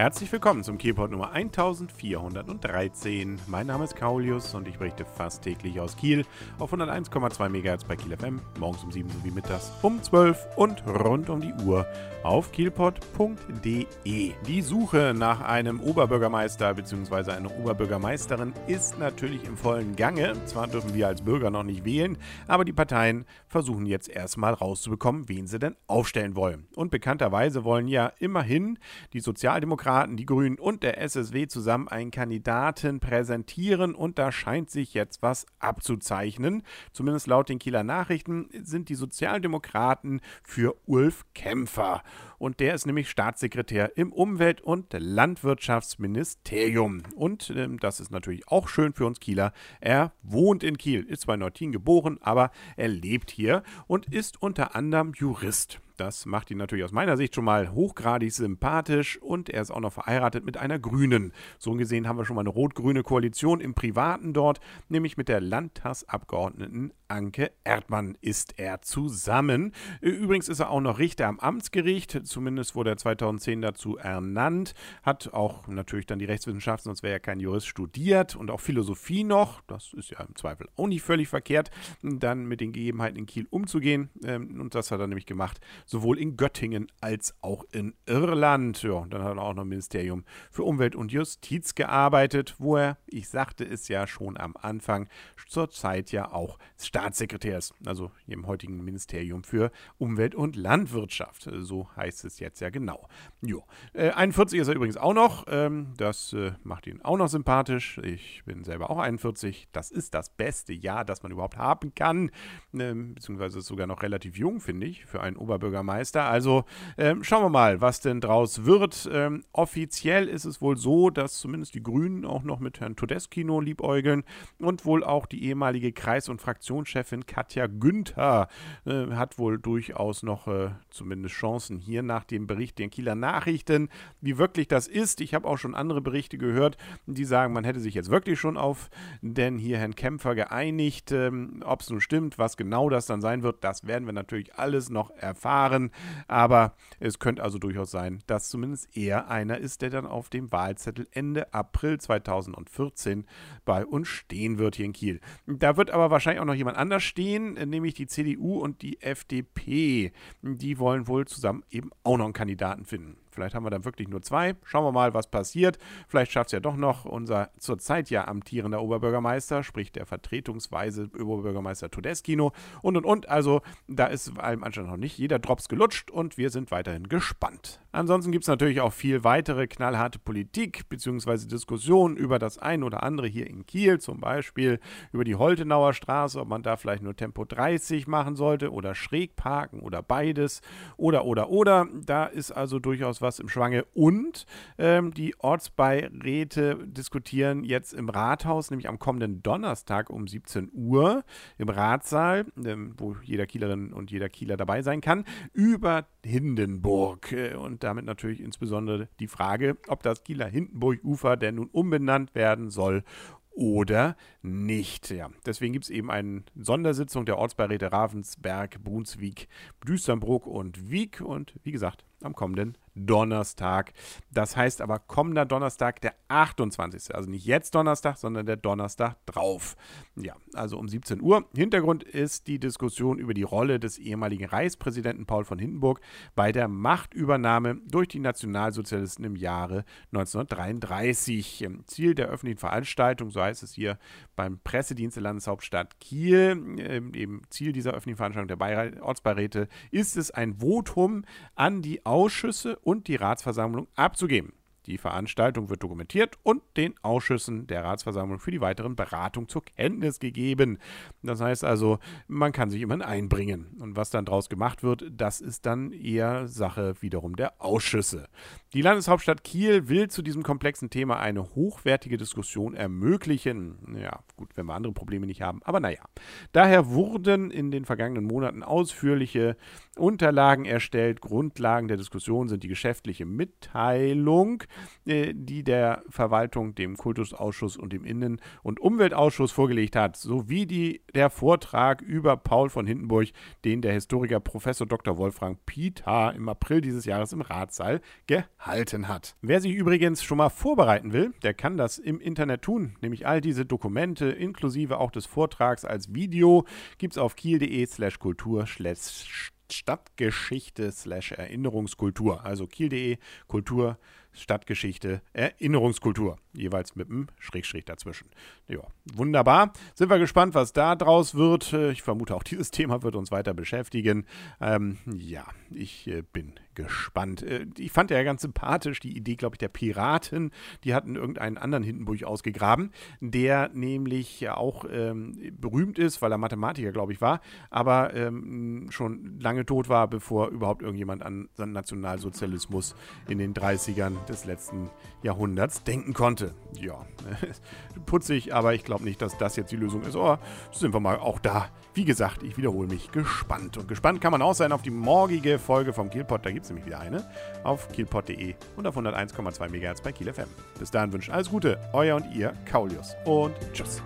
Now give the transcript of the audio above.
Herzlich willkommen zum Kielport Nummer 1413. Mein Name ist Kaulius und ich berichte fast täglich aus Kiel auf 101,2 MHz bei Kiel FM, morgens um 7 sowie mittags um 12 und rund um die Uhr auf kielport.de. Die Suche nach einem Oberbürgermeister bzw. einer Oberbürgermeisterin ist natürlich im vollen Gange. Zwar dürfen wir als Bürger noch nicht wählen, aber die Parteien versuchen jetzt erstmal rauszubekommen, wen sie denn aufstellen wollen. Und bekannterweise wollen ja immerhin die Sozialdemokraten Demokraten, die Grünen und der SSW zusammen einen Kandidaten präsentieren und da scheint sich jetzt was abzuzeichnen. Zumindest laut den Kieler Nachrichten sind die Sozialdemokraten für Ulf Kämpfer. Und der ist nämlich Staatssekretär im Umwelt- und Landwirtschaftsministerium. Und äh, das ist natürlich auch schön für uns Kieler. Er wohnt in Kiel, ist zwar in Neutin geboren, aber er lebt hier und ist unter anderem Jurist. Das macht ihn natürlich aus meiner Sicht schon mal hochgradig sympathisch und er ist auch noch verheiratet mit einer Grünen. So gesehen haben wir schon mal eine rot-grüne Koalition im Privaten dort, nämlich mit der Landtagsabgeordneten Anke Erdmann ist er zusammen. Übrigens ist er auch noch Richter am Amtsgericht, zumindest wurde er 2010 dazu ernannt, hat auch natürlich dann die Rechtswissenschaften, sonst wäre er kein Jurist, studiert und auch Philosophie noch. Das ist ja im Zweifel auch nicht völlig verkehrt, dann mit den Gegebenheiten in Kiel umzugehen. Ähm, und das hat er nämlich gemacht, sowohl in Göttingen als auch in Irland. Ja, dann hat er auch noch im Ministerium für Umwelt und Justiz gearbeitet, wo er, ich sagte es ja schon am Anfang, zurzeit ja auch Staatssekretär ist, also im heutigen Ministerium für Umwelt und Landwirtschaft. So heißt es jetzt ja genau. Jo. Äh, 41 ist er übrigens auch noch. Ähm, das äh, macht ihn auch noch sympathisch. Ich bin selber auch 41. Das ist das beste Jahr, das man überhaupt haben kann. Ähm, beziehungsweise ist sogar noch relativ jung, finde ich, für einen Oberbürgermeister Bürgermeister. Also ähm, schauen wir mal, was denn draus wird. Ähm, offiziell ist es wohl so, dass zumindest die Grünen auch noch mit Herrn Todeskino liebäugeln und wohl auch die ehemalige Kreis- und Fraktionschefin Katja Günther äh, hat wohl durchaus noch äh, zumindest Chancen hier nach dem Bericht der Kieler Nachrichten. Wie wirklich das ist, ich habe auch schon andere Berichte gehört, die sagen, man hätte sich jetzt wirklich schon auf den hier Herrn Kämpfer geeinigt. Ähm, Ob es nun stimmt, was genau das dann sein wird, das werden wir natürlich alles noch erfahren fahren. Aber es könnte also durchaus sein, dass zumindest er einer ist, der dann auf dem Wahlzettel Ende April 2014 bei uns stehen wird hier in Kiel. Da wird aber wahrscheinlich auch noch jemand anders stehen, nämlich die CDU und die FDP. Die wollen wohl zusammen eben auch noch einen Kandidaten finden. Vielleicht haben wir dann wirklich nur zwei. Schauen wir mal, was passiert. Vielleicht schafft es ja doch noch unser zurzeit ja amtierender Oberbürgermeister, sprich der vertretungsweise Oberbürgermeister Todeskino und und und. Also da ist allem Anstand noch nicht jeder Drops gelutscht und wir sind weiterhin gespannt. Ansonsten gibt es natürlich auch viel weitere knallharte Politik bzw. Diskussionen über das ein oder andere hier in Kiel, zum Beispiel über die Holtenauer Straße, ob man da vielleicht nur Tempo 30 machen sollte oder schräg parken oder beides oder oder oder. Da ist also durchaus was im Schwange. Und ähm, die Ortsbeiräte diskutieren jetzt im Rathaus, nämlich am kommenden Donnerstag um 17 Uhr im Ratssaal, ähm, wo jeder Kielerin und jeder Kieler dabei sein kann, über Hindenburg. Äh, und damit natürlich insbesondere die Frage, ob das Kieler Hindenburg-Ufer denn nun umbenannt werden soll oder nicht. Ja, deswegen gibt es eben eine Sondersitzung der Ortsbeiräte Ravensberg, Brunswick, Düsternbruck und Wieg. Und wie gesagt, am kommenden Donnerstag. Das heißt aber kommender Donnerstag, der 28. Also nicht jetzt Donnerstag, sondern der Donnerstag drauf. Ja, also um 17 Uhr. Hintergrund ist die Diskussion über die Rolle des ehemaligen Reichspräsidenten Paul von Hindenburg bei der Machtübernahme durch die Nationalsozialisten im Jahre 1933. Ziel der öffentlichen Veranstaltung, so heißt es hier beim Pressedienst der Landeshauptstadt Kiel, ähm, eben Ziel dieser öffentlichen Veranstaltung der Ortsbeiräte, ist es ein Votum an die Ausschüsse und die Ratsversammlung abzugeben. Die Veranstaltung wird dokumentiert und den Ausschüssen der Ratsversammlung für die weiteren Beratungen zur Kenntnis gegeben. Das heißt also, man kann sich immerhin einbringen. Und was dann daraus gemacht wird, das ist dann eher Sache wiederum der Ausschüsse. Die Landeshauptstadt Kiel will zu diesem komplexen Thema eine hochwertige Diskussion ermöglichen. Ja, gut, wenn wir andere Probleme nicht haben, aber naja. Daher wurden in den vergangenen Monaten ausführliche Unterlagen erstellt. Grundlagen der Diskussion sind die geschäftliche Mitteilung die der Verwaltung, dem Kultusausschuss und dem Innen- und Umweltausschuss vorgelegt hat, sowie die, der Vortrag über Paul von Hindenburg, den der Historiker Professor Dr. Wolfgang Pieter im April dieses Jahres im Ratssaal gehalten hat. Wer sich übrigens schon mal vorbereiten will, der kann das im Internet tun, nämlich all diese Dokumente inklusive auch des Vortrags als Video gibt es auf kiel.de slash kultur slash Stadtgeschichte slash Erinnerungskultur. Also kiel.de Kultur Stadtgeschichte, Erinnerungskultur. Jeweils mit einem Schrägstrich dazwischen. Ja, wunderbar. Sind wir gespannt, was da draus wird. Ich vermute, auch dieses Thema wird uns weiter beschäftigen. Ähm, ja, ich äh, bin gespannt. Äh, ich fand ja ganz sympathisch die Idee, glaube ich, der Piraten. Die hatten irgendeinen anderen Hindenburg ausgegraben, der nämlich auch ähm, berühmt ist, weil er Mathematiker, glaube ich, war, aber ähm, schon lange tot war, bevor überhaupt irgendjemand an Nationalsozialismus in den 30ern des letzten Jahrhunderts denken konnte. Ja, putzig, aber ich glaube nicht, dass das jetzt die Lösung ist. Oh, sind wir mal auch da. Wie gesagt, ich wiederhole mich, gespannt. Und gespannt kann man auch sein auf die morgige Folge vom Kielpot. Da gibt es nämlich wieder eine auf kielpot.de und auf 101,2 MHz bei Kiel FM. Bis dahin wünsche alles Gute, euer und ihr, Kaulius. Und tschüss.